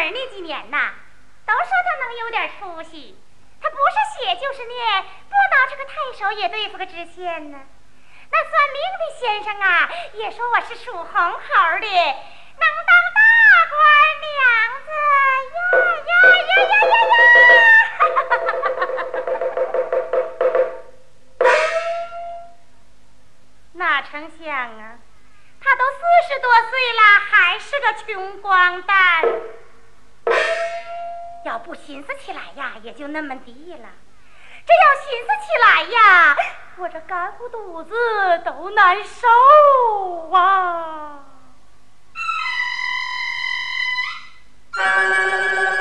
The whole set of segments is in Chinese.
门那几年呐，都说他能有点出息。他不是写就是念，不拿这个太守也对付个知县呢。那算命的先生啊，也说我是属红猴的，能当大官娘子呀呀呀呀呀呀！哪成想啊，他都四十多岁了，还是个穷光蛋。要不寻思起来呀，也就那么地了。这要寻思起来呀，我这干糊肚子都难受啊！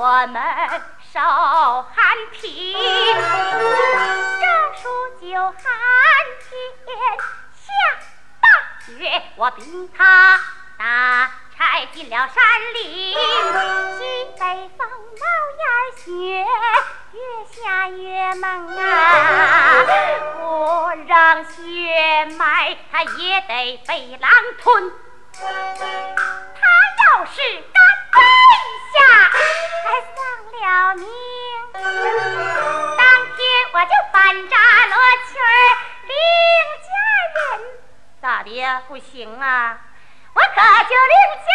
我们守寒平这数九寒天下大雪我禀他打柴进了山林西北风冒烟儿雪越下越猛啊。不让雪埋他也得被狼吞。他要是敢背下，还丧了命，当天我就反扎罗裙领家人。咋的呀？不行啊，我可就领家。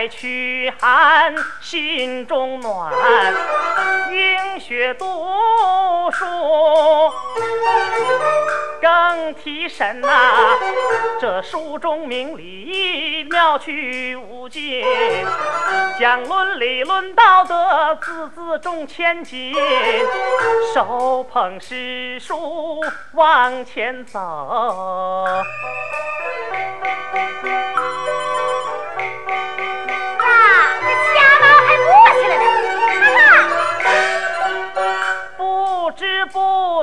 来驱寒心中暖，饮血读书更提神呐。这书中明理妙趣无尽，讲伦理论道德，字字重千金。手捧诗书往前走。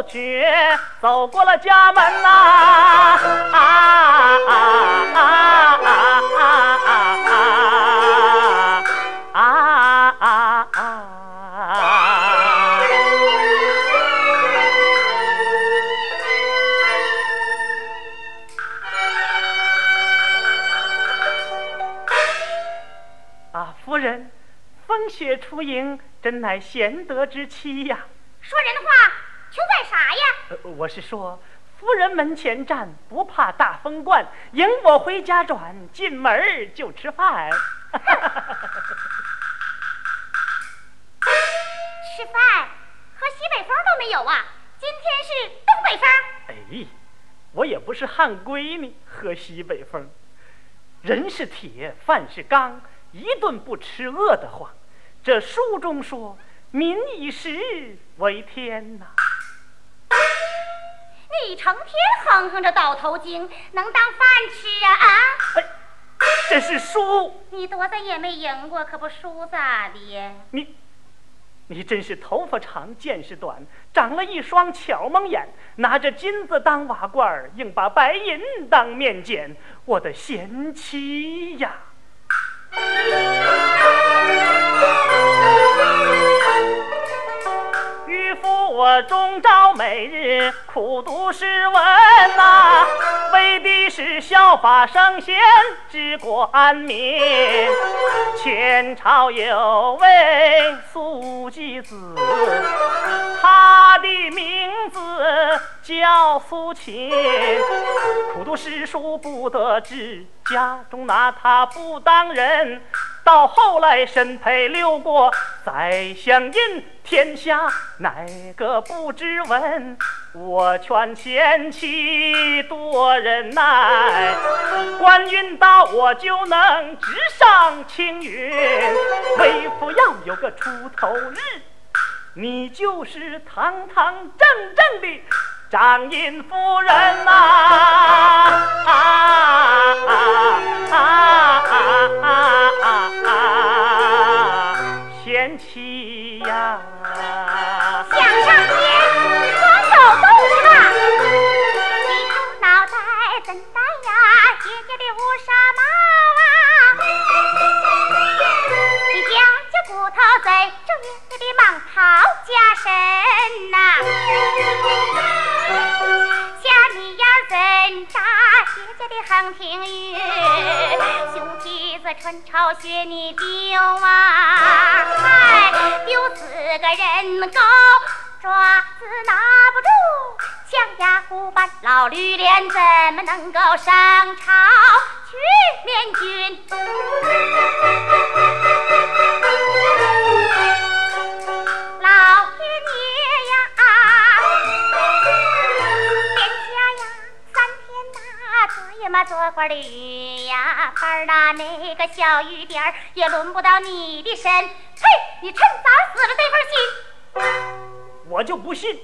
雪，走过了家门呐、啊。啊啊啊啊啊啊啊啊啊啊！啊，夫人，风雪初迎，真乃贤德之妻呀、啊！说人话。我是说，夫人门前站，不怕大风灌，迎我回家转，进门就吃饭。吃饭喝西北风都没有啊！今天是东北风。哎，我也不是汉闺女，喝西北风。人是铁，饭是钢，一顿不吃饿得慌。这书中说，民以食为天呐。你成天哼哼着倒头经，能当饭吃啊？啊！哎，这是输。你多大也没赢过，可不输咋的？你，你真是头发长见识短，长了一双巧蒙眼，拿着金子当瓦罐，硬把白银当面捡。我的贤妻呀！我终朝每日苦读诗文呐，为的是效法圣贤，治国安民。前朝有位苏季子，他的名字叫苏秦。苦读诗书不得志，家中拿他不当人。到后来身配六国，宰相印天下，哪个不知闻？我劝贤妻多忍耐，官运到我就能直上青云。为父要有个出头日，你就是堂堂正正的张印夫人呐！啊啊啊啊啊啊！贤妻呀！想上天，光走动去吧。你猪脑袋怎戴呀？姐姐的乌纱帽啊！你夹夹骨头在正月的蟒袍加身呐。下你要怎扎姐姐的横平玉？熊蹄子穿巢穴你丢啊！嗨，丢死个人高，爪子拿不住，像牙虎般老驴脸怎么能够上朝去面君？呐，昨夜嘛做官的雨呀，班儿呐那个小雨点儿也轮不到你的身。嘿，你趁早死了这份心。我就不信，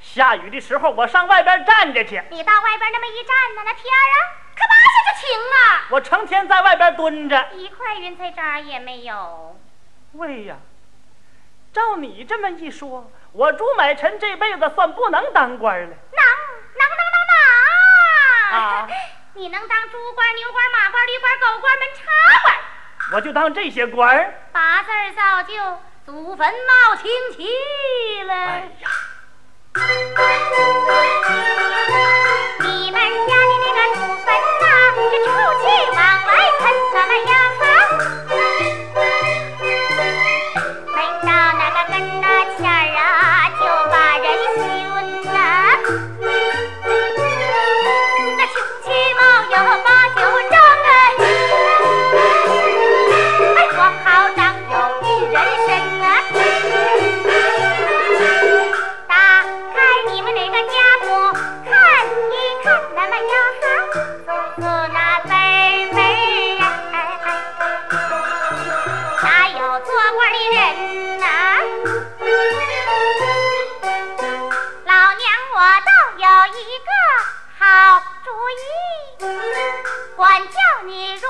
下雨的时候我上外边站着去，你到外边那么一站呢，那天儿啊，可马下就晴了，我成天在外边蹲着。一块云彩渣也没有。喂呀，照你这么一说，我朱买臣这辈子算不能当官了。能能能能能！啊 你能当猪官、牛官、马官、驴官、狗官、门插官，我就当这些官儿。八字儿造就，祖坟冒青气了。哎呀，你们家的那个祖坟呐、这臭气往外喷，怎么样有一个好主意，管教你如意。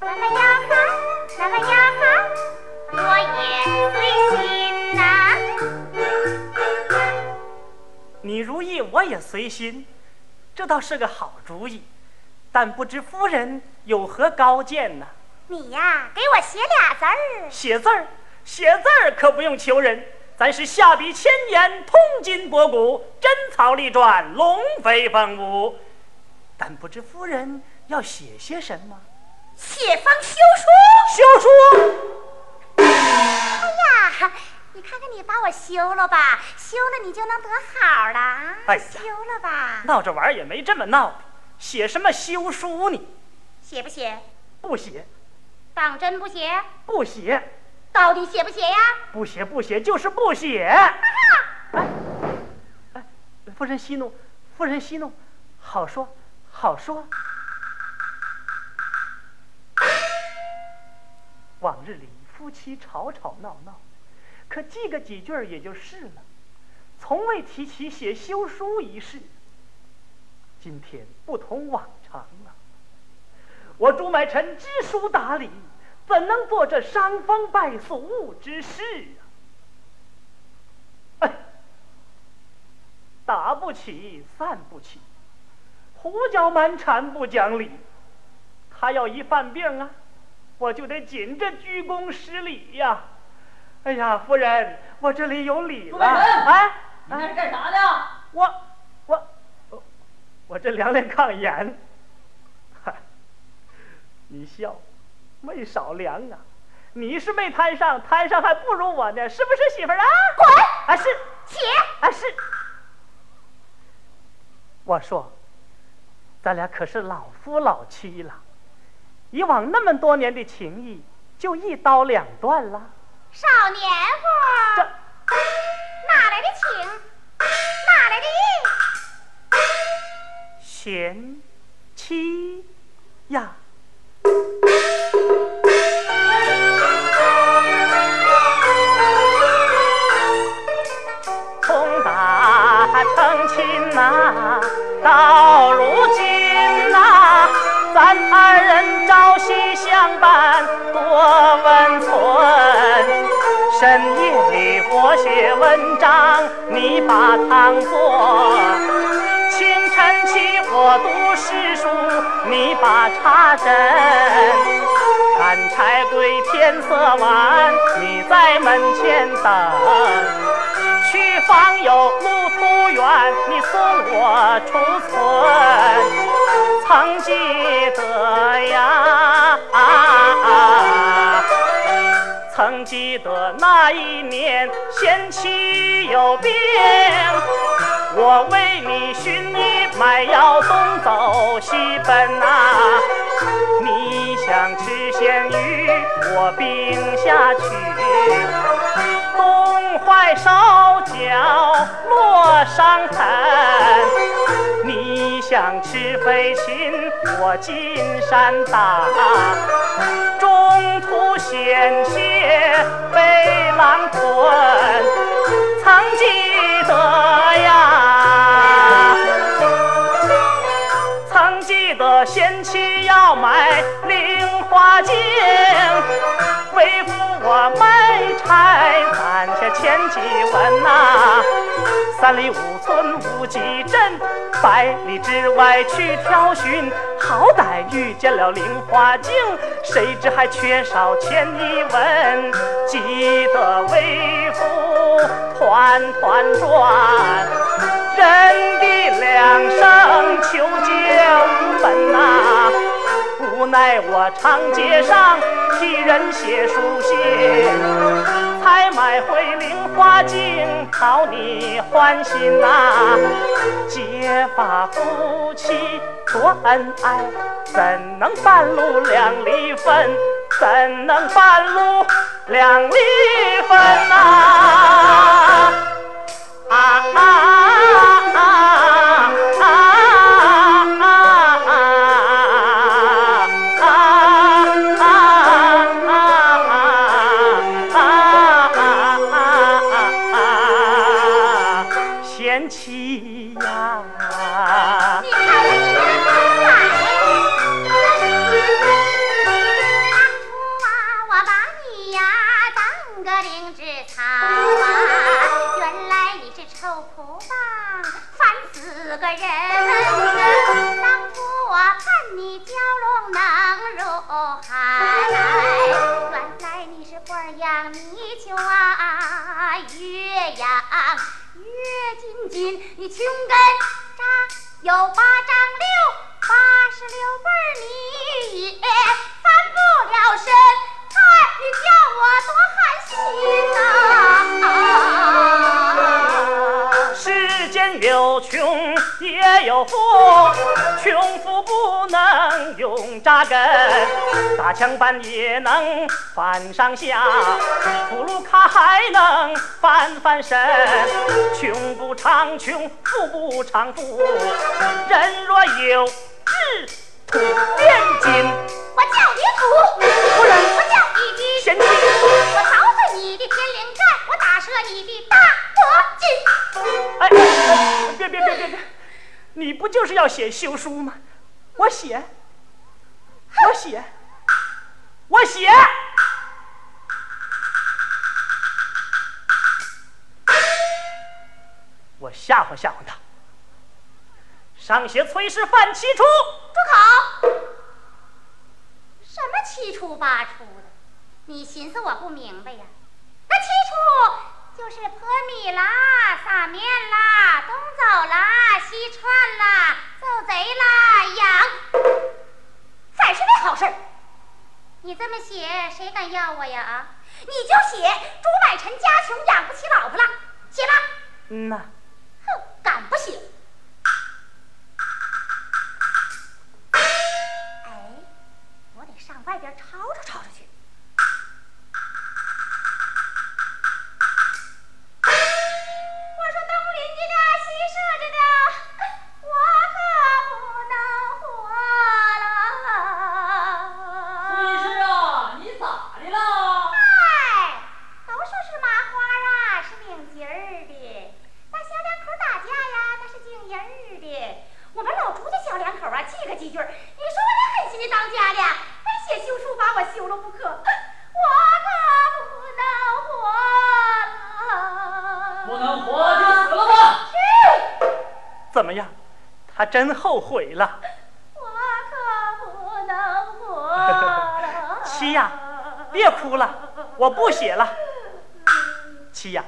那么呀哈，那么呀哈，我也随心呐、你如意我也随心，这倒是个好主意。但不知夫人有何高见呢？你呀，给我写俩字儿。写字儿，写字儿可不用求人，咱是下笔千言，通今博古，真草隶篆，龙飞凤舞。但不知夫人要写些什么？写封休书。休书。哎呀，你看看你把我休了吧，休了你就能得好了。哎呀，休了吧。闹着玩也没这么闹的，写什么休书呢？写不写？不写。当真不写？不写。到底写不写呀？不写不写就是不写。哎，哎，夫人息怒，夫人息怒，好说，好说。往日里夫妻吵吵闹闹，可记个几句也就是了，从未提起写休书一事。今天不同往常了，我朱买臣知书达理。怎能做这伤风败俗之事啊？哎，打不起，散不起，胡搅蛮缠不讲理。他要一犯病啊，我就得紧着鞠躬施礼呀。哎呀，夫人，我这里有礼了。哎，你那是干啥的？我，我，我这两脸抗盐。嗨，你笑。没少量啊！你是没摊上，摊上还不如我呢，是不是媳妇儿啊？滚！啊是，起！啊是。我说，咱俩可是老夫老妻了，以往那么多年的情谊就一刀两断了。少年夫，这哪来的情？哪来的义？贤妻呀！成亲呐，到如今呐，咱二人朝夕相伴多温存。深夜里我写文章，你把汤做。清晨起我读诗书，你把茶斟；干柴归天色晚，你在门前等。去访友路途远，你送我出村。曾记得呀，啊曾记得那一年贤妻有病。我为你寻医买药，东走西奔呐。你想吃鲜鱼，我病下去。东怀烧脚落伤痕。你想吃飞禽，我金山打。中途险些被狼吞，曾记得呀，曾记得贤妻要买菱花镜，为父我卖柴攒下千几文呐。三里五村无几镇，百里之外去挑寻，好歹遇见了菱花镜，谁知还缺少千一文。记得为父团团转，人的两声求救无门呐，无奈我长街上替人写书信。才买回菱花镜，讨你欢心呐！结发夫妻多恩爱，怎能半路两离分？怎能半路两离分呐？啊啊啊四个人，当初我看你娇容能入海，原来你是官儿养泥鳅啊！越养越金金，你穷根扎，有八丈六，八十六辈你也翻不了身，哎，你叫我多寒心呐！有富，穷富不能永扎根，打枪板也能翻上下，富禄卡还能翻翻身。穷不长穷，富不长富，人若有志土变金。我叫你土，夫人我叫你的贤妻我凿碎你的天灵盖，我打折你的大脖筋。哎，哎别别别别别！你不就是要写休书吗？我写，我写，我写。我吓唬吓唬他。上写崔氏犯七出，住口！什么七出八出的？你寻思我不明白呀？那七出就是泼米啦、撒面啦、东走啦、西窜啦、揍贼啦、养，反是那好事儿。你这么写，谁敢要我呀？啊，你就写朱买臣家穷，养不起老婆了，写吧。嗯呐，哼，敢不写？哎，我得上外边吵他真后悔了。我可不能活了。七呀，别哭了，我不写了。七呀，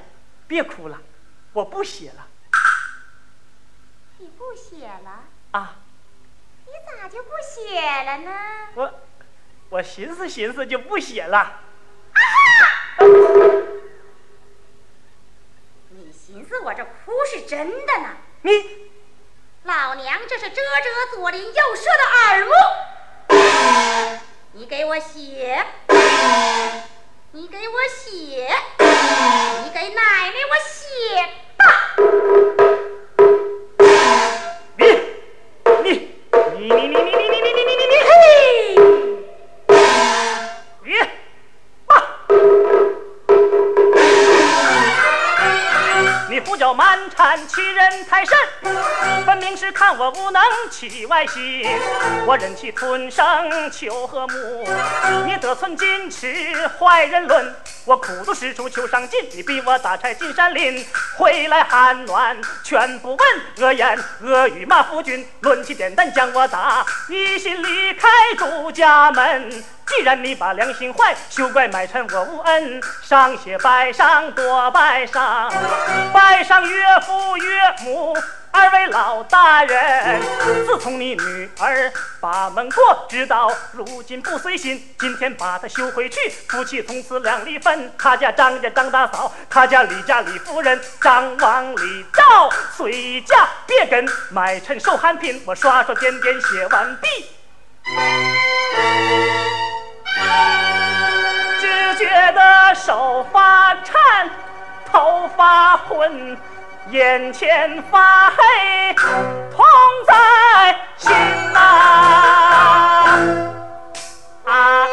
别哭了，我不写了你不写了？啊！你咋就不写了呢？我我寻思寻思就不写了。啊你寻思我这哭是真的呢？你老娘这是遮遮左邻右舍的耳目。你给我写。你给我写。你给奶奶我写吧。你你你你你你搅蛮缠，欺人太甚，分明是看我无能，起外心。我忍气吞声求和睦，你得寸进尺，坏人论。我苦读诗书求上进，你逼我打柴进山林，回来寒暖全不问。恶言恶语骂夫君，抡起扁担将我打，一心离开朱家门。既然你把良心坏，休怪买臣我无恩。上写拜上多拜上，拜上岳父岳母二位老大人。自从你女儿把门过，直到如今不随心。今天把她休回去，夫妻从此两离分。他家张家张大嫂，他家李家李夫人，张王李赵随嫁，别跟买臣受寒贫。我刷刷点点写完毕。只觉得手发颤，头发昏，眼前发黑，痛在心呐、啊！啊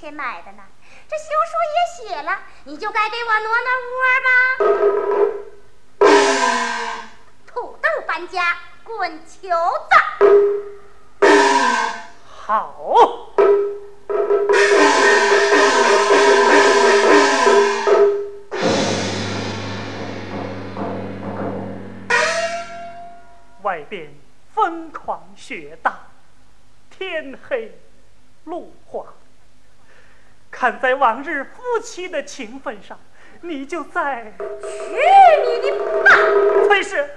钱买的呢。这休书也写了，你就该给我挪挪窝吧。土豆搬家，滚球子。好。外边疯狂雪大，天黑路滑。看在往日夫妻的情分上，你就在去你的吧！崔氏，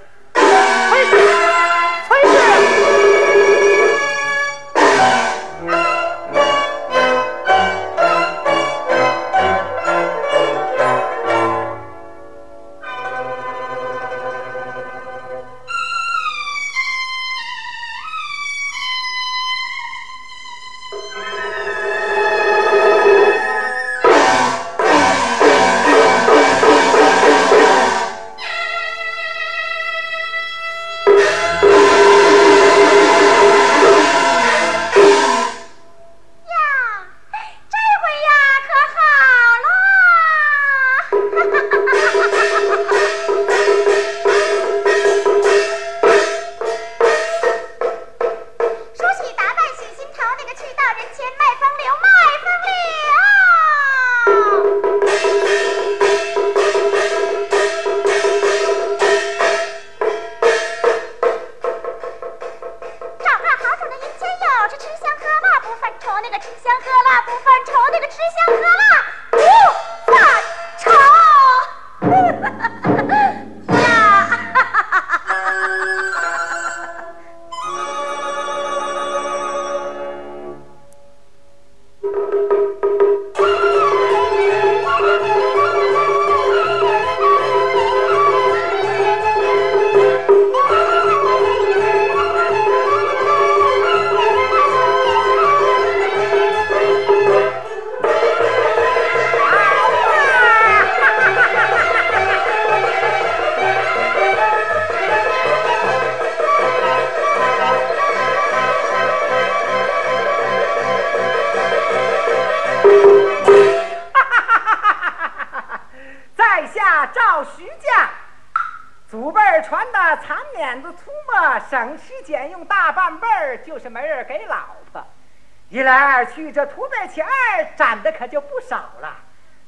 去，这图在钱儿攒的可就不少了。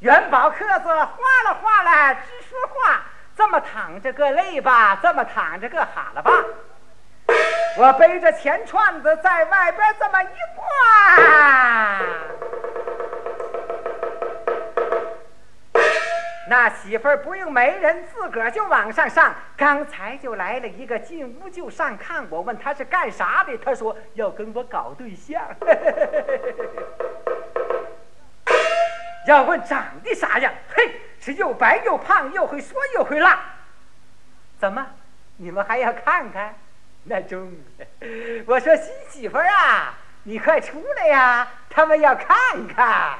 元宝壳子哗啦哗啦直说话，这么躺着个累吧，这么躺着个哈了吧。我背着钱串子在外边那媳妇儿不用媒人，自个儿就往上上。刚才就来了一个进屋就上看我，问他是干啥的，他说要跟我搞对象。要问长得啥样，嘿，是又白又胖，又会说又会拉。怎么，你们还要看看？那中，我说新媳妇儿啊，你快出来呀，他们要看看。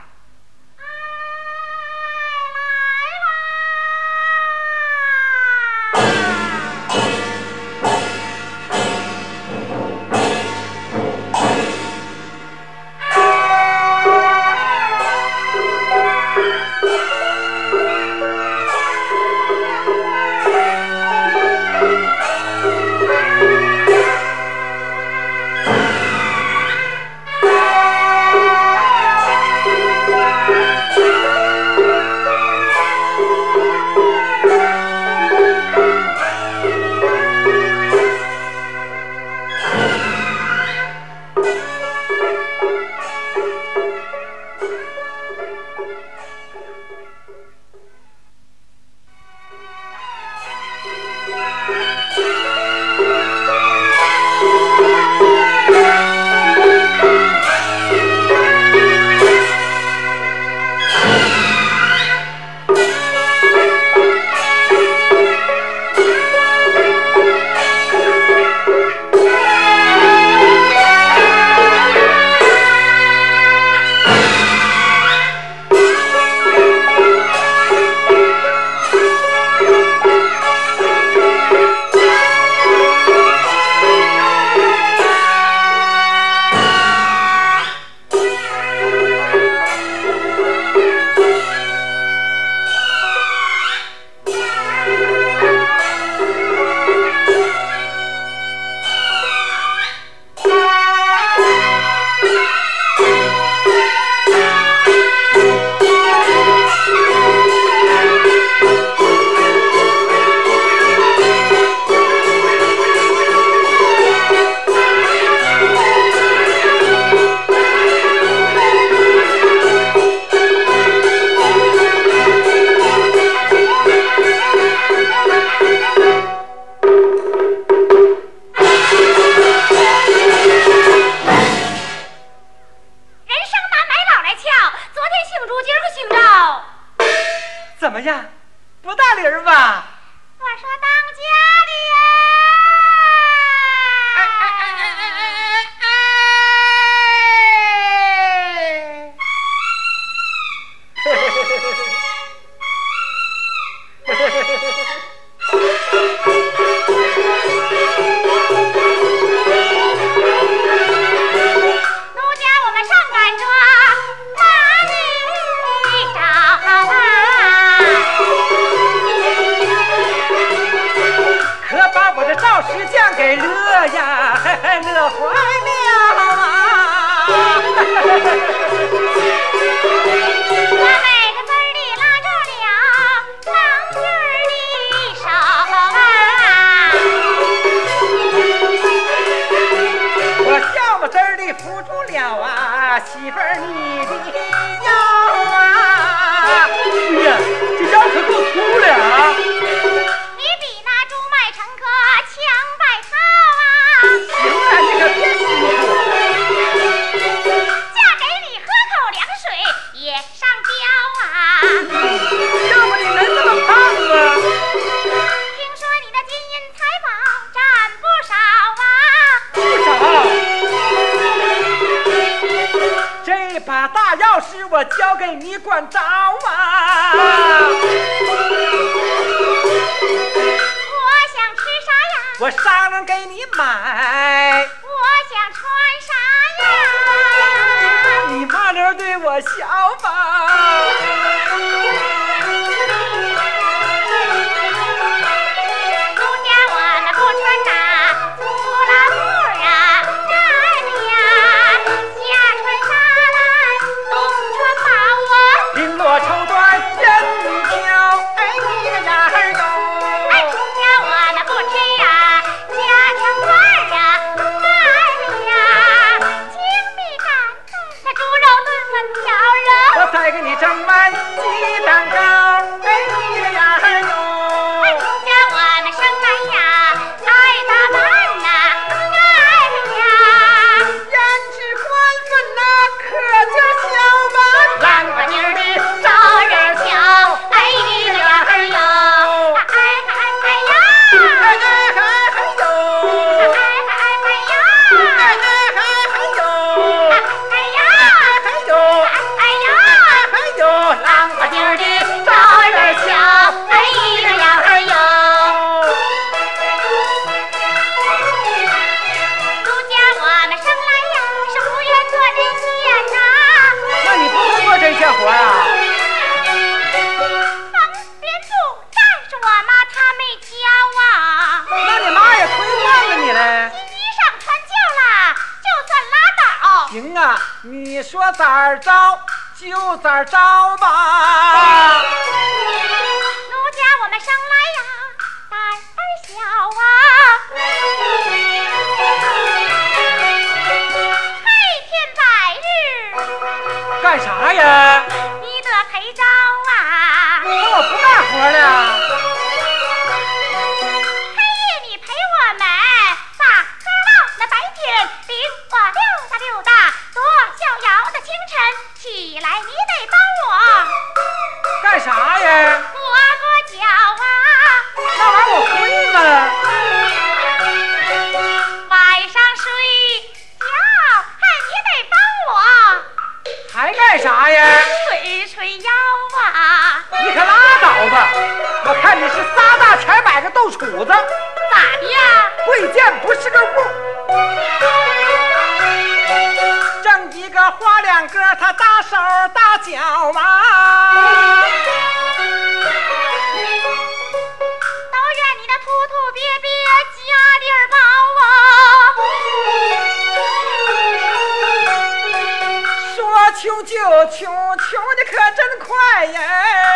快呀！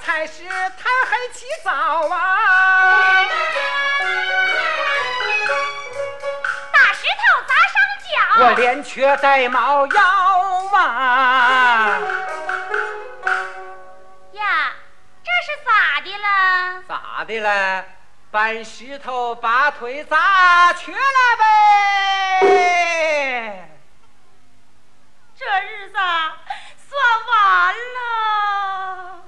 进山采石，贪黑起早啊！大石头砸伤脚，我连瘸带毛腰啊！呀，这是咋的了？咋的了？搬石头把腿砸瘸了呗！这日子算完了。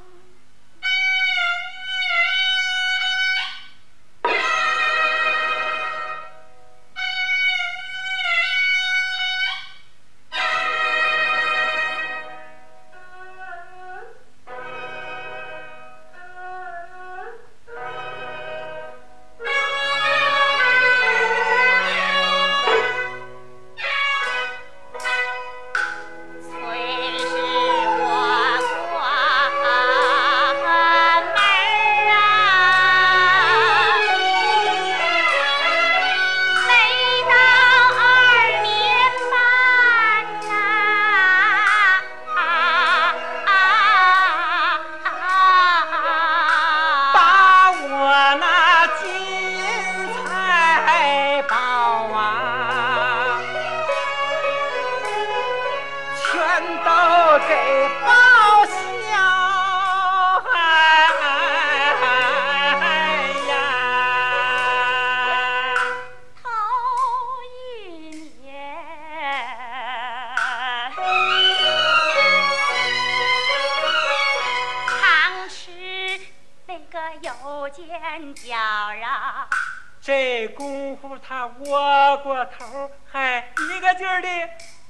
他窝过头，还一个劲儿的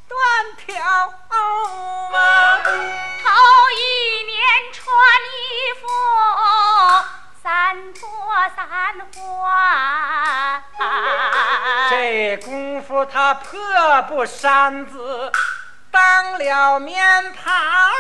断条啊！头一年穿衣服三脱三换，这功夫他破布衫子当了棉袍啊！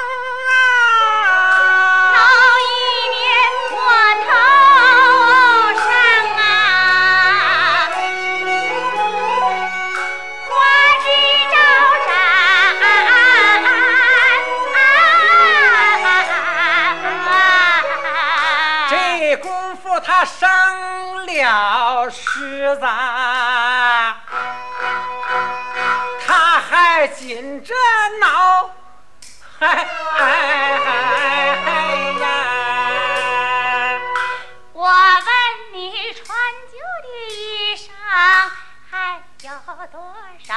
还紧着挠，嗨哎哎呀！我问你穿旧的衣裳还有多少？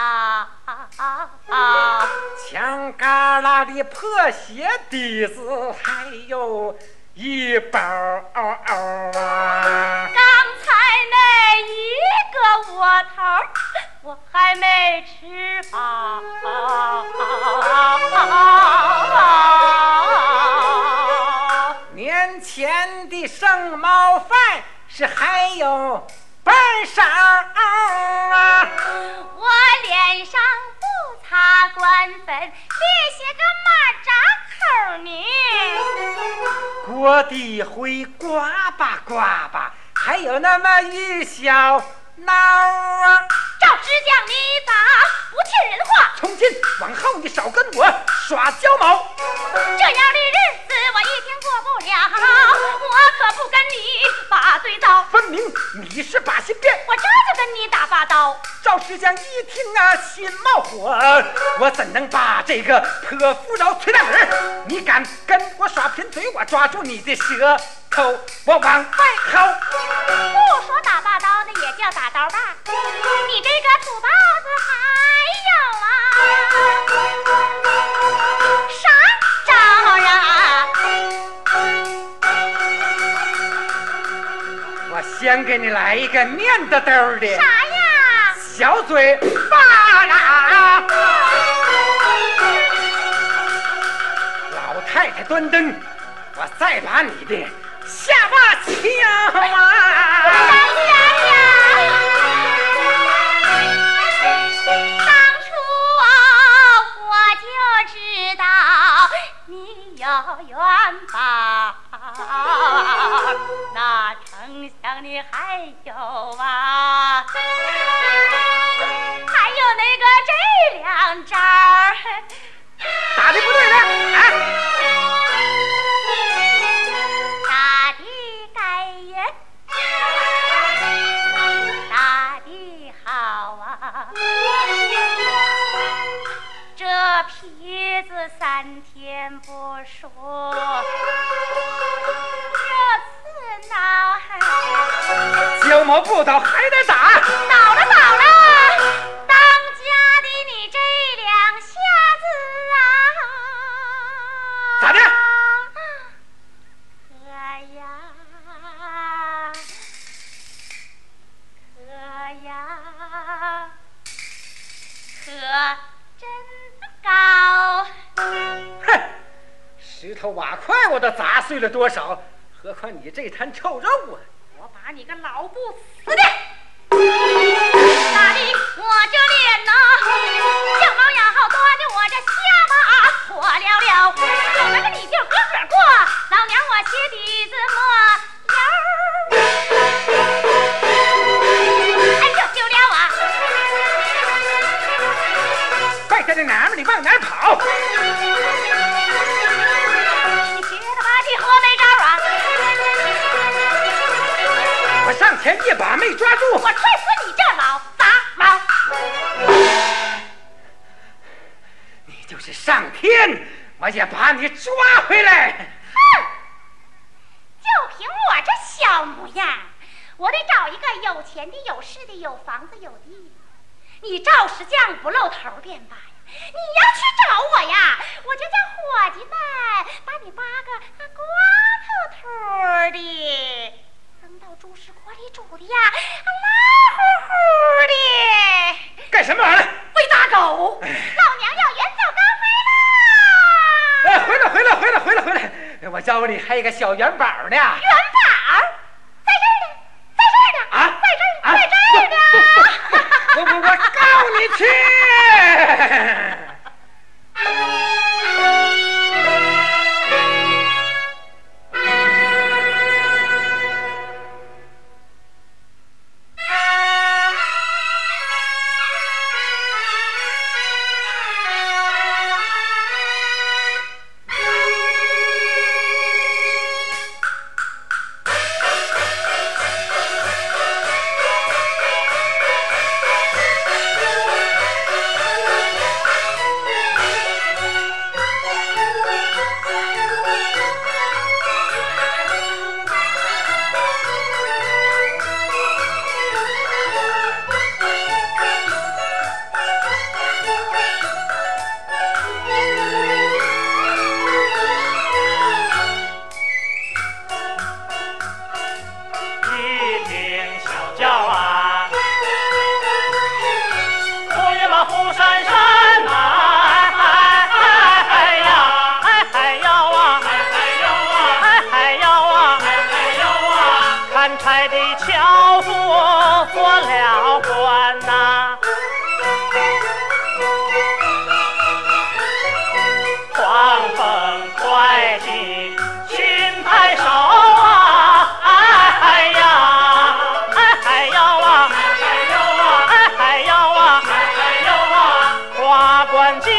墙旮旯的破鞋底子还有一包啊！刚才那一个窝头儿，我还没吃饱。年前的剩猫饭是还有半晌啊！我脸上不擦官粉，别写个马扎口呢。锅底灰刮吧刮吧，还有那么一小挠啊！赵支将，你咋不听人话？从今往后你少跟我耍娇毛。这样的日子我一天过不了，我可不跟你把对刀。分明你是把心变，我这就跟你打把刀。赵师匠一听啊，心冒火，我怎能把这个泼妇饶崔大门？你敢跟我耍贫嘴，我抓住你的舌头，我往外薅。不说打把刀，那也叫打刀把。你这个土包子还有啊？啥招啊？我先给你来一个面的兜的。啥呀？小嘴巴啦！老太太端灯，我再把你的下巴敲哎啊！小元宝，那丞相你还有啊？还有那个这两张三天不说，这次闹焦毛不倒还得打，倒了倒了，当家的你这两下子啊，咋的？可呀，可呀，可真高。瓦块我都砸碎了多少，何况你这摊臭肉啊！我把你个老不死的！那里我这脸呐，小毛丫好端的我这下巴破了了，有那个你就个个过，老娘我鞋底子磨油。哎，就丢了啊！败家的娘们，你往哪儿跑？上前一把没抓住，我踹死你这老杂毛！你就是上天，我也把你抓回来。哼！就凭我这小模样，我得找一个有钱的、有势的、有房子有地。你赵石匠不露头便罢呀，你要去找我呀，我就叫伙计们把你扒个啊光秃秃的，扔到猪食锅里煮的呀，啊烂乎乎的。干什么玩意儿？喂大狗，老娘要远走高飞啦！哎，回来，回来，回来，回来，回来！我教你还有个小元宝呢。元宝在这儿呢，在这儿呢，啊在这儿，啊在这儿呢。我我我告你去！ 관지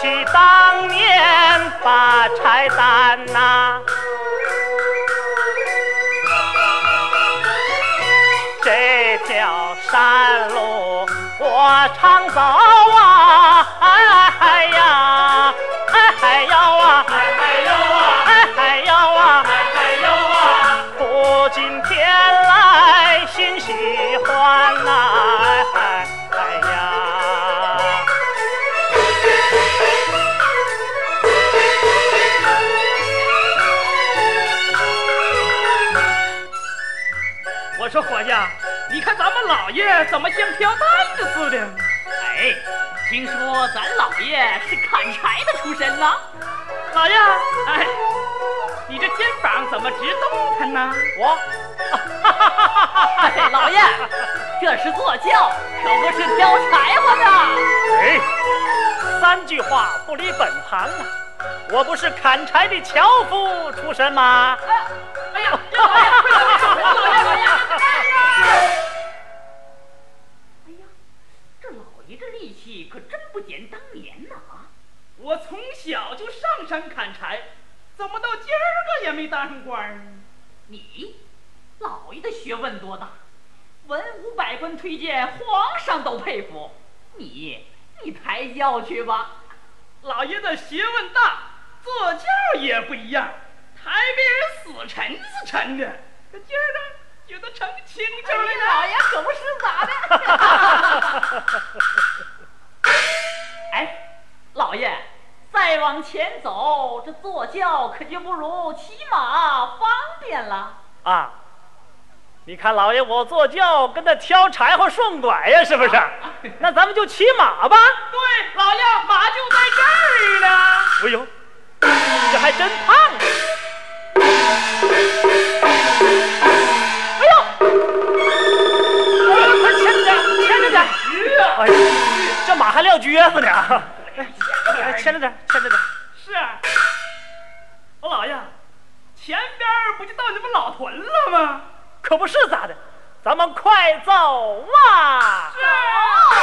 起当年发柴担呐，这条山路我常走伙计，你看咱们老爷怎么像挑担子似的？哎，听说咱老爷是砍柴的出身呢。老爷，哎，你这肩膀怎么直动弹呢？我，哎，老爷，这是坐轿，可不是挑柴火的。哎，三句话不离本行啊！我不是砍柴的樵夫出身吗？哎呀，我从小就上山砍柴，怎么到今儿个也没当上官呢？你，老爷的学问多大，文武百官推荐，皇上都佩服。你，你抬轿去吧。老爷的学问大，坐轿也不一样，抬别人死沉死沉的，可今儿个觉得成清楚了呢。老爷可不是咋的？哎，老爷，再往前走，这坐轿可就不如骑马方便了。啊，你看老爷我坐轿跟他挑柴火顺拐呀，是不是？那咱们就骑马吧。对，老爷马就在这儿呢。哎呦，这还真胖啊！哎呦，哎呦，快牵着点，牵着点。哎呀，这马还撂蹶子呢。牵着点，牵着点。是，我老爷，前边不就到你们老屯了吗？可不是咋的，咱们快走啊！哎，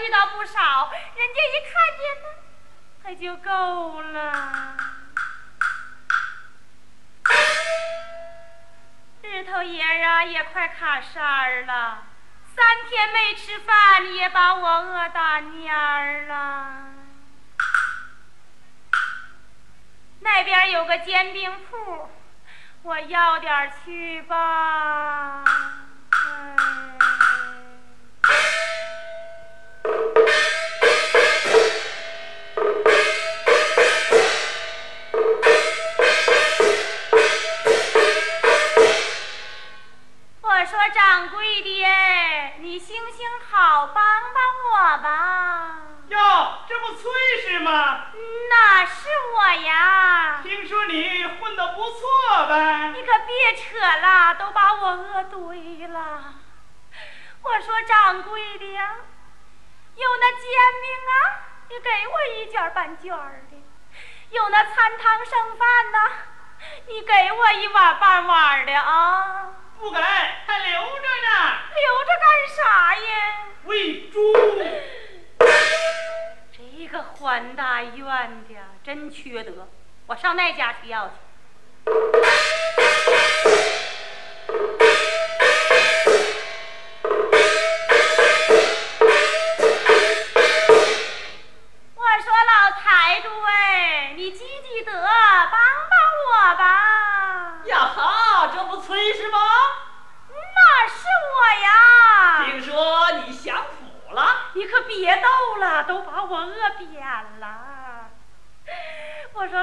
遇到不少，人家一看见呢，他就够了。日头爷啊，也快卡山儿了，三天没吃饭，也把我饿打蔫儿了。那边有个煎饼铺，我要点去吧。好，帮帮我吧。哟，这不崔氏吗？那是我呀。听说你混得不错呗？你可别扯了，都把我饿堆了。我说掌柜的呀，有那煎饼啊，你给我一卷半卷的；有那餐汤剩饭呐，你给我一碗半碗的啊。不给，还留着呢。留着干啥呀？喂猪。这个还大院的真缺德，我上那家去要去。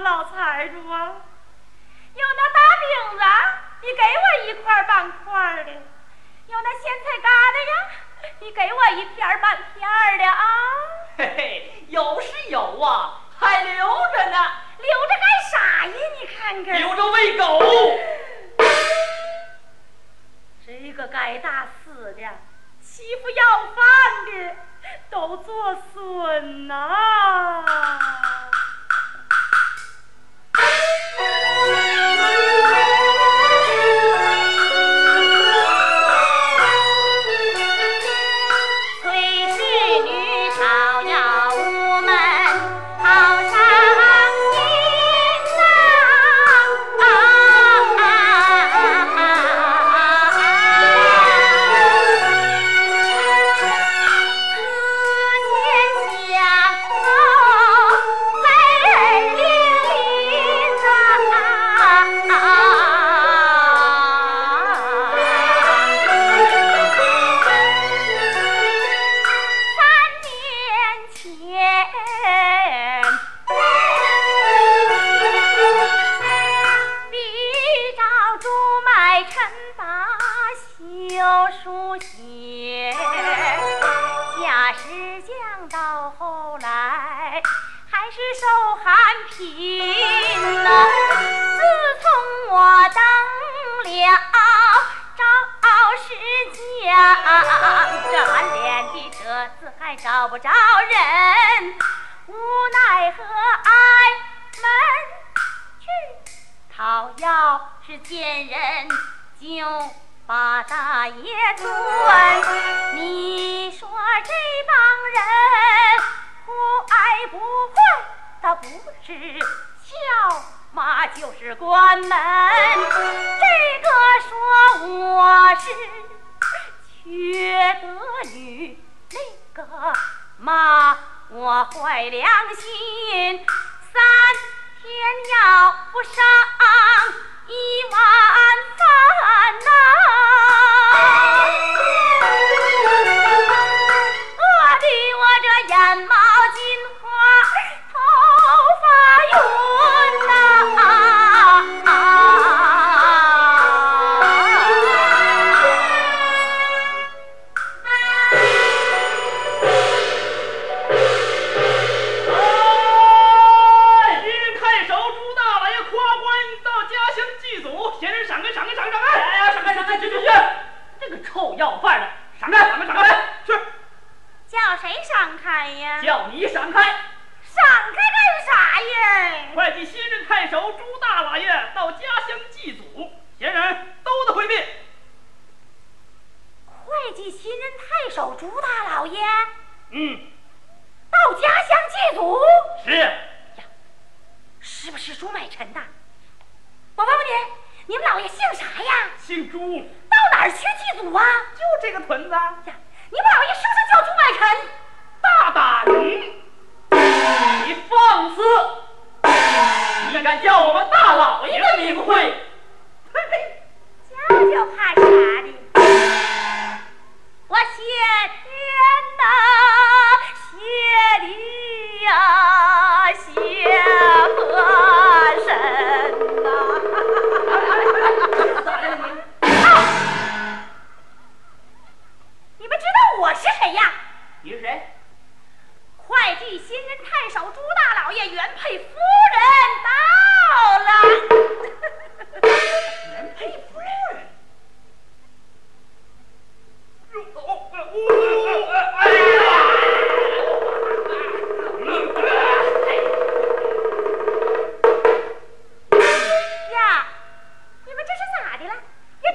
老财主啊，有那大饼子，你给我一块半块的；有那咸菜疙瘩呀，你给我一片半片的啊。嘿嘿，有是有啊，还留着呢。留着干啥呀？你看看。留着喂狗。这个该打死的，欺负要饭的，都作损呐！崔闪开呀？叫你闪开！闪开干啥呀？会计新任太守朱大老爷到家乡祭祖，闲人都得回避。会计新任太守朱大老爷嗯，到家乡祭祖，是呀。是不是朱买臣呐？我问问你，你们老爷姓啥呀？姓朱，到哪儿去祭祖啊？就这个屯子，呀，你们老爷是不是叫朱买臣？大胆！你放肆！你敢叫我们大老爷的名讳？嘿嘿，叫就怕啥的？我谢天呐，谢地呀，谢河神呐！咋的你？你们知道我是谁呀？你是谁？会计新人太守朱大老爷原配夫人到了原配夫人？呀你们这是咋的了？呀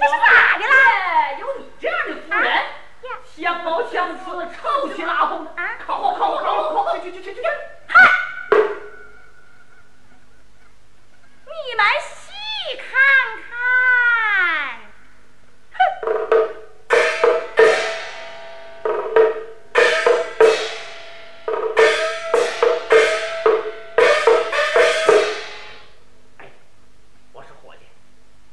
这是咋的了？有你这样的夫人相貌相似臭气拉风啊去去去去去去，嗨。你们细看看。哼。哎，我说伙计，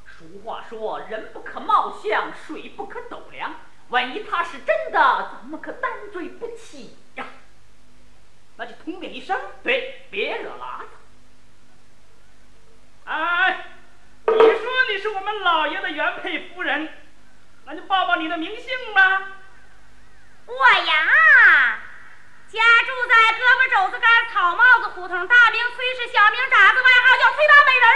俗话说人不可貌相，水不可斗量，万一他是真的，咱们可担罪不起。那就通禀一声，对，别惹狼。哎哎哎，你说你是我们老爷的原配夫人，那就报报你的名姓吧。我呀，家住在胳膊肘子杆，草帽子胡同，大名崔氏，小名渣子，外号叫崔大美人。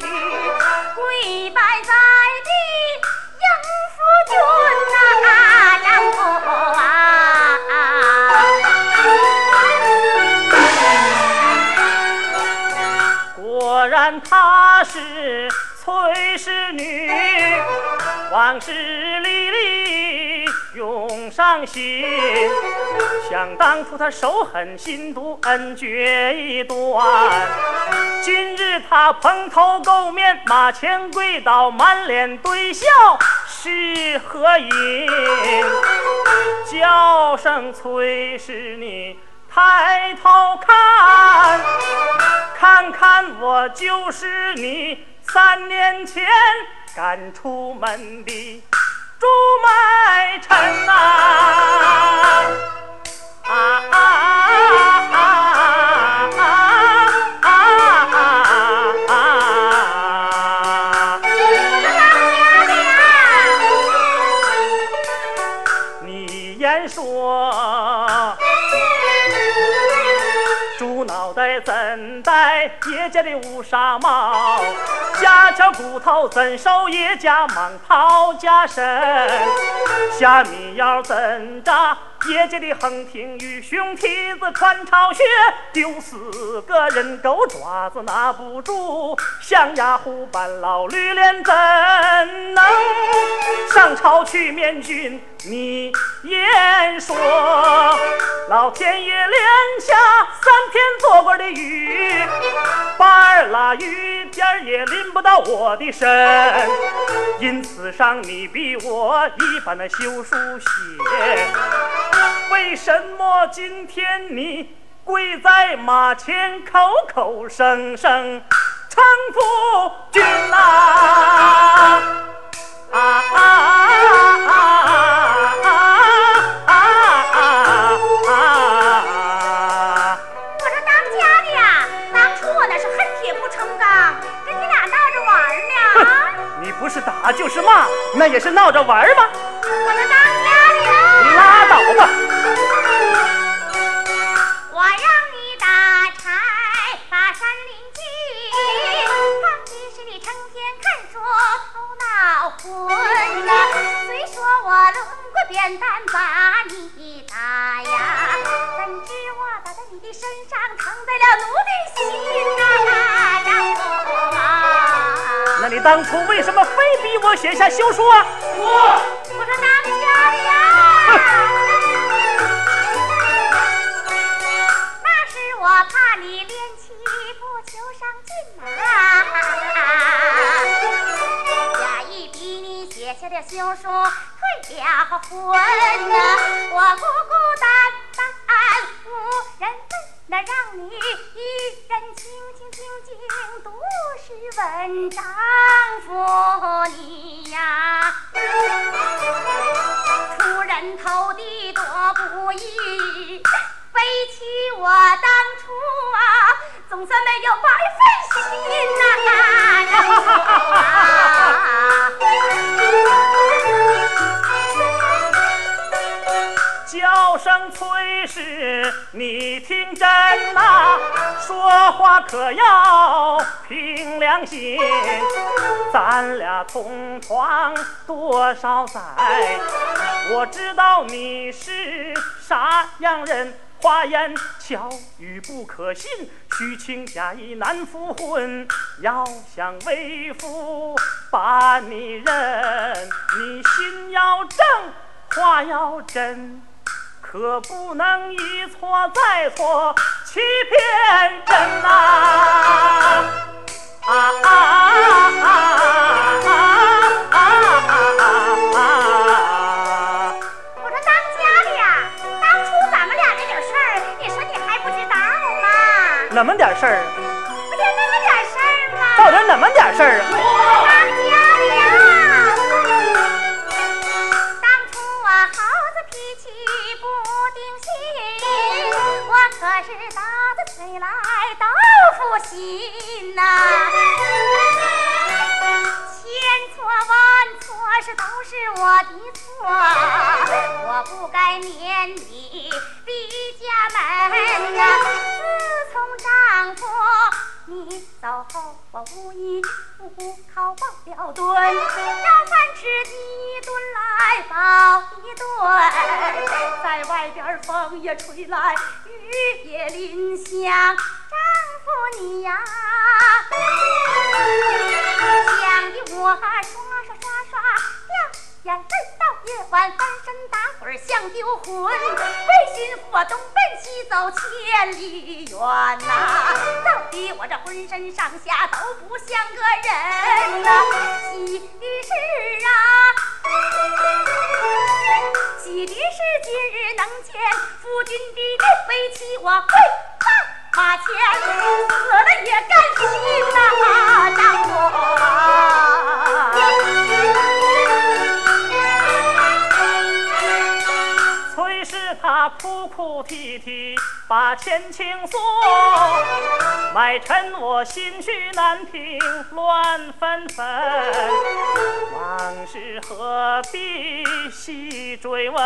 跪拜在地，应夫君呐、丈夫啊。果然她是崔氏女，往事历涌上心。想当初他手狠心毒，恩绝义断。今日他蓬头垢面，马前跪倒，满脸堆笑，是何因？叫声崔氏你，抬头看。看看我就是你三年前赶出门的朱买臣呐、啊！啊啊啊啊啊啊啊！你言说。猪脑袋怎戴叶家的乌纱帽？下条骨头怎收叶家蟒袍加身？虾米腰怎扎叶家的横挺与熊蹄子穿巢穴？丢死个人狗爪子拿不住，象牙虎斑老驴脸怎能上朝去面君？你言说，老天爷连下三天做过的雨，八儿拉雨点儿也淋不到我的身，因此上你比我一般的修书写。为什么今天你跪在马前，口口声声称夫君呐、啊？啊啊啊啊啊啊！我说当家的呀，当初我那是恨铁不成钢，跟你俩闹着玩儿呢。啊 你不是打就是骂，那也是闹着玩儿吗？我说当家的呀，拉倒可要凭良心。咱俩同床多少载，我知道你是啥样人。花言巧语不可信，虚情假意难复婚。要想为夫把你认，你心要正，话要真，可不能一错再错，欺骗人呐！啊啊啊啊啊啊啊啊！我说当家的呀，当初咱们俩那点事儿，你说你还不知道吗？那么点事儿，不就那么点事儿吗？到底那么点事儿啊？可是打着嘴来豆腐心呐、千错万错是都是我的错，我不该撵你离家门呐、自从丈夫你走后，我无依无靠忘了墩，要饭吃一顿来抱一顿，在外边风也吹来，雨也淋香，丈夫你呀，想的我刷刷刷刷掉眼泪，到夜晚翻身打滚像丢魂，为心腹我东奔西走千里远呐、到底我这浑身上下都不像个人呐、喜的是啊，喜的是今日能见？夫君的面，为妻我跪拜马前，死了也甘心呐、丈夫。哭哭啼啼。把前情诉，买臣我心绪难平乱纷纷。往事何必细追问？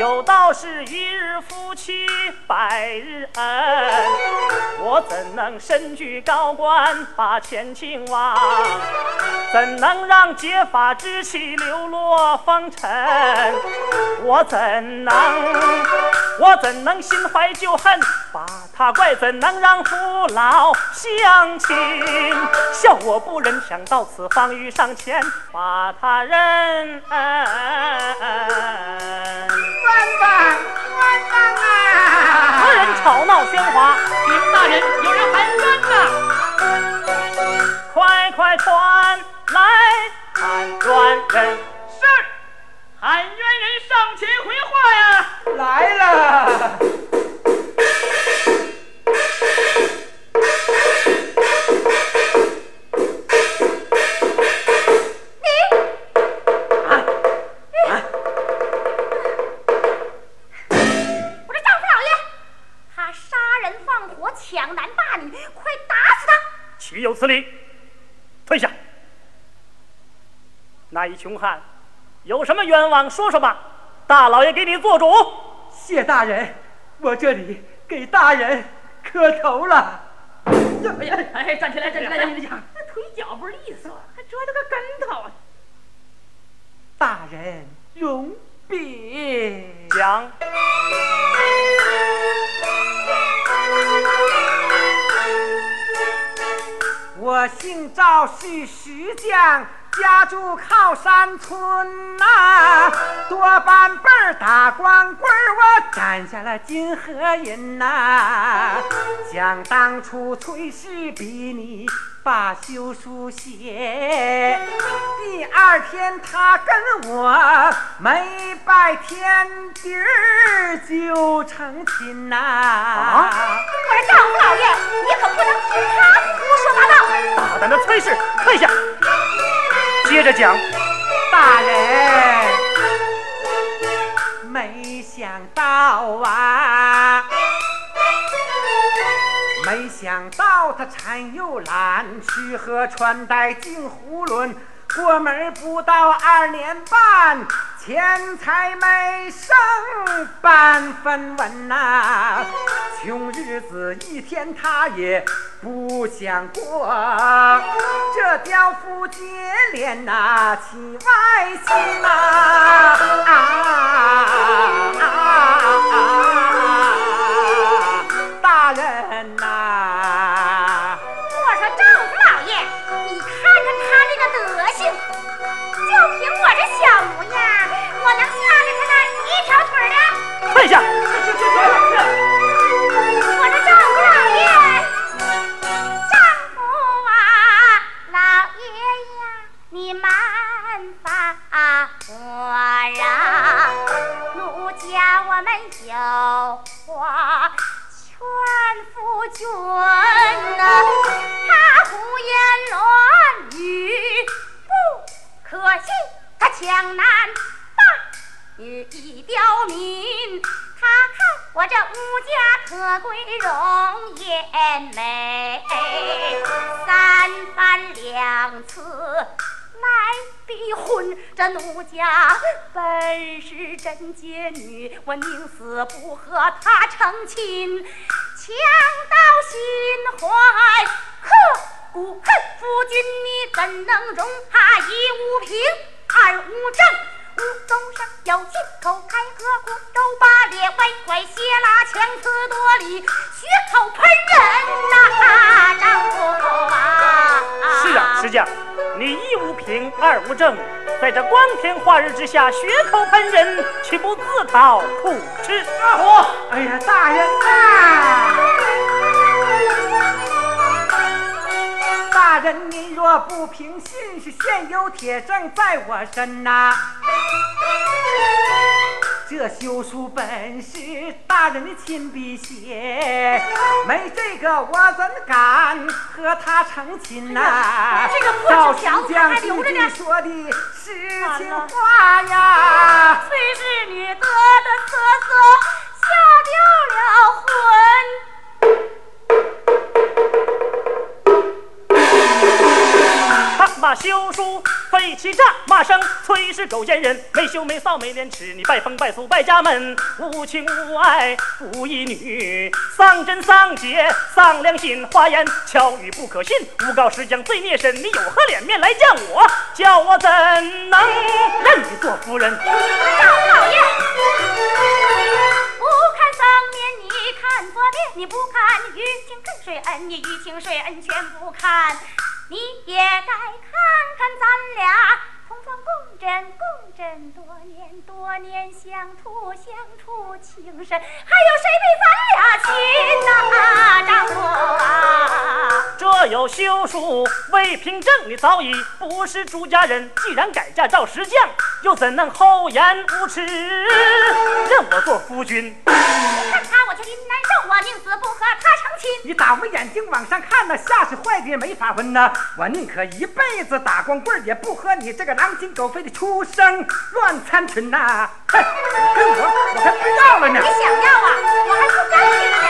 有道是一日夫妻百日恩，我怎能身居高官把前情忘？怎能让结发之妻流落风尘？我怎能，我怎能心怀旧恨把他怪？怎能让父老乡亲笑我不忍？想到此方欲上前把他认。冤枉冤枉啊！何人吵闹喧哗，禀大人，有人喊冤呐！快快传来喊冤人。是，喊冤人上前回话呀！来了，我这丈夫老爷，他杀人放火、抢男霸女，快打死他！岂有此理！退下！那一穷汉有什么冤枉，说说吧，大老爷给你做主。谢大人，我这里给大人磕头了。哎呀，哎，站起来，站起来，站起来！那腿脚不利索，还折了个跟头啊！大人容禀。讲，我姓赵，是石匠，家住靠山村呐、多半辈儿打光棍儿，我攒下了金和银呐、想当初崔氏比你把休书写，第二天他跟我没拜天地儿就成亲呐、我说丈夫老爷，你可不能听他胡说八道。大胆的崔氏，退下！接着讲，大人，没想到啊，没想到他产又懒，吃喝穿戴进囫囵，过门不到二年半，钱财没剩半分文呐、穷日子一天他也不想过，这刁夫接连呐、起外心呐、啊啊啊啊啊。大人呐！啊！奴家我们有话劝夫君呐、他胡言乱语不可信，他强男霸女已刁民，他看我这无家可归容颜美，三番两次来离婚，这奴家本是贞洁女，我宁死不和他成亲，强盗心怀刻骨恨，夫君你怎能容他一无凭，二无证？无中上有进口开合骨肉八列歪拐斜拉强词夺理血口喷人呐、丈夫啊！是啊，石匠，你一无凭，二无证，在这光天化日之下血口喷人，岂不自讨苦吃？大伙，哎呀，大人呐！大人，您若不凭信，是现有铁证在我身呐。这休书本是大人的亲笔写，没这个我怎敢和他成亲呐？这个破照纸条新疆还留着呢说的是情话呀。虽是女得的瑟瑟下掉了魂。休书废气炸，骂声崔氏狗奸人，没羞没臊没廉耻，你败风败俗败家门，无情无爱无义女，丧真丧节丧良心，花言巧语不可信，诬告石匠罪孽深，你有何脸面来见我？叫我怎能认你做夫人？丈夫老爷，不看僧面，你看佛面，你不看玉清跟水恩，你玉清水恩全不看，你也该看看咱俩同床共枕共枕多年，多年相处相处情深，还有谁比咱俩亲呐、丈夫啊？这有休书未凭证，你早已不是朱家人。既然改嫁赵石匠，又怎能厚颜无耻，认我做夫君？看他我就心难受，我宁死不和他成亲。你打我眼睛往上看呐，下是坏的没法混呐。我宁可一辈子打光棍，也不和你这个狼心狗肺的畜生乱参群呐！哼，你跟我，我还不要了呢你。想要啊，我还不干净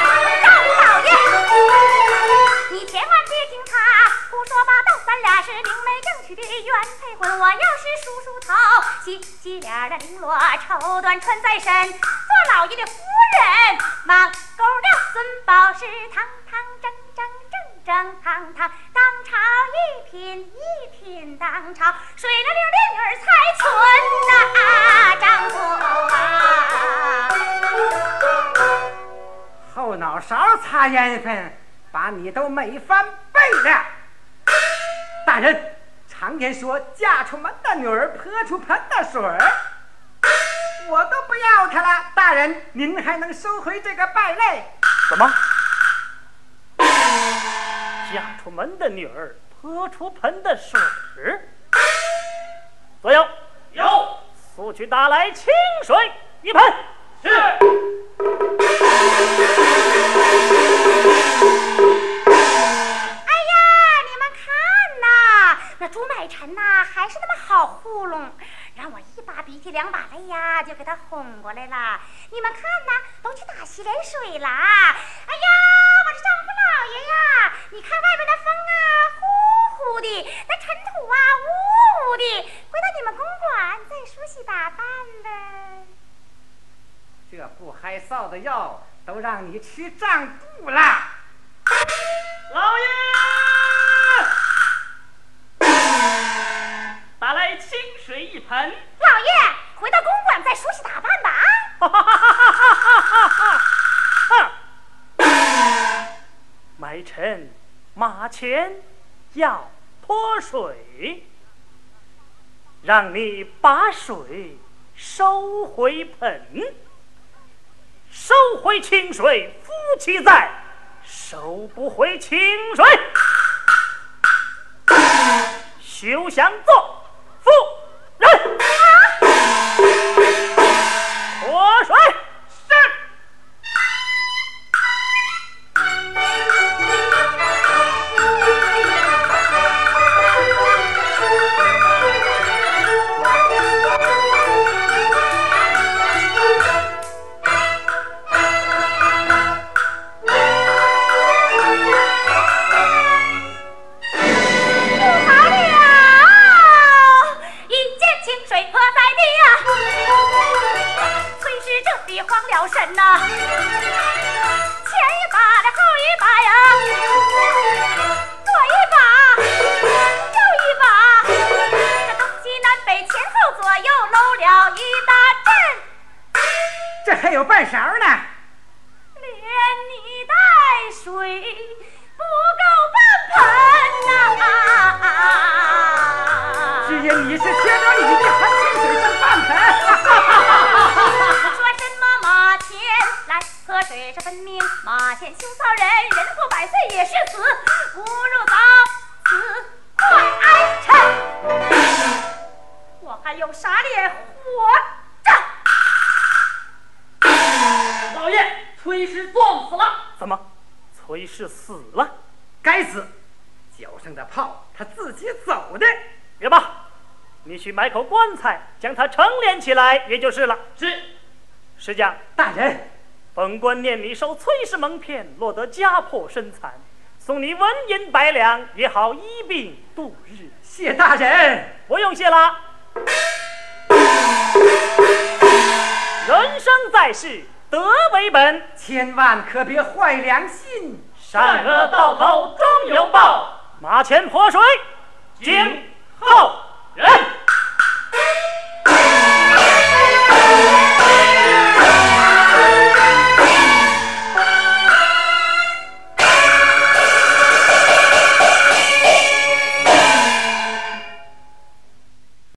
咱俩是明媒正娶的原配婚。我要是梳梳头，洗洗脸的绫罗绸缎穿在身，做老爷的夫人，满沟的孙宝是堂堂正正正正堂堂，当朝一品一品当朝，水灵灵的女儿才存呐、丈夫啊！后脑勺擦烟粉，把你都美翻倍了。大人，常言说，嫁出门的女儿泼出盆的水儿，我都不要她了。大人，您还能收回这个败类？怎么？嫁出门的女儿泼出盆的水儿？左右，有速去打来清水一盆。是。朱买臣呐还是那么好糊弄，让我一把鼻涕两把泪呀，就给他哄过来了。你们看呐，都去打洗脸水了。哎呀，我这丈夫老爷呀，你看外边的风啊呼呼的，那尘土啊呜呜的，回到你们公馆再梳洗打扮呗。这不害臊的药都让你吃胀肚了。老爷，打来清水一盆。老爷，回到公馆再梳洗打扮吧啊！哈哈哈哈哈哈哈！爱臣马前要泼水，让你把水收回盆，收回清水夫妻在，收不回清水休想做买口棺材，将他成殓起来也就是了。是，石匠，大人，本官念你受崔氏蒙骗，落得家破身残，送你纹银百两，也好医病度日。谢大人。不用谢了。人生在世，德为本，千万可别坏良心。善恶到头终有报。马前泼水，警